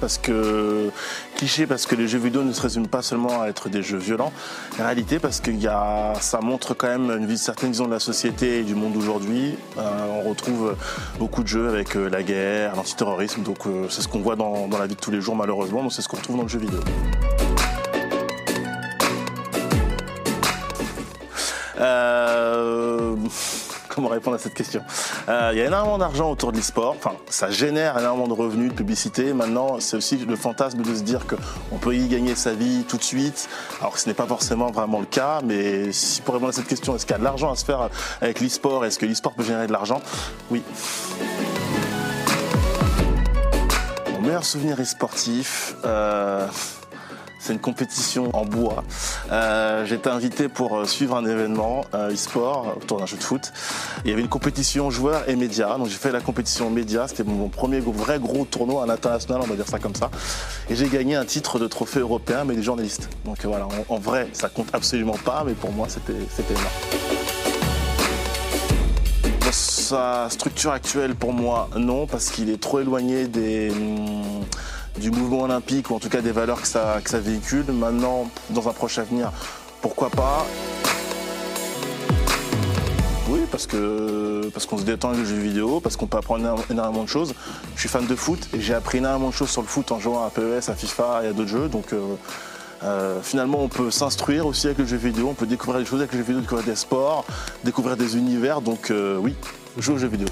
parce que cliché parce que les jeux vidéo ne se résument pas seulement à être des jeux violents. En réalité, parce que y a, ça montre quand même une certaine vision de la société et du monde d'aujourd'hui. Euh, on retrouve beaucoup de jeux avec euh, la guerre, l'antiterrorisme. Donc euh, c'est ce qu'on voit dans, dans la vie de tous les jours malheureusement. Donc c'est ce qu'on retrouve dans le jeu vidéo. Euh, comment répondre à cette question euh, Il y a énormément d'argent autour de l'e-sport. Enfin, ça génère énormément de revenus, de publicité. Maintenant, c'est aussi le fantasme de se dire qu'on peut y gagner sa vie tout de suite. Alors que ce n'est pas forcément vraiment le cas. Mais si pour répondre à cette question, est-ce qu'il y a de l'argent à se faire avec l'e-sport? Est-ce que l'e-sport peut générer de l'argent? Oui. Mon meilleur souvenir est sportif. Euh, c'est une compétition en bois. Euh, J'étais invité pour euh, suivre un événement euh, e-sport autour d'un jeu de foot. Il y avait une compétition joueurs et médias. Donc j'ai fait la compétition médias. C'était mon premier vrai gros tournoi à international, on va dire ça comme ça. Et j'ai gagné un titre de trophée européen, mais des journalistes. Donc voilà, en, vrai, ça compte absolument pas, mais pour moi, c'était énorme sa structure actuelle, pour moi, non, parce qu'il est trop éloigné des, hum, du mouvement olympique ou en tout cas des valeurs que ça, véhicule. Maintenant, dans un proche avenir, pourquoi pas? Oui, parce que parce qu'on se détend avec le jeu vidéo, parce qu'on peut apprendre énormément de choses. Je suis fan de foot et j'ai appris énormément de choses sur le foot en jouant à PES, à FIFA et à d'autres jeux. Donc euh, euh, finalement, on peut s'instruire aussi avec le jeu vidéo, on peut découvrir des choses avec le jeu vidéo, découvrir des sports, découvrir des univers. Donc euh, oui, jouer au jeu vidéo.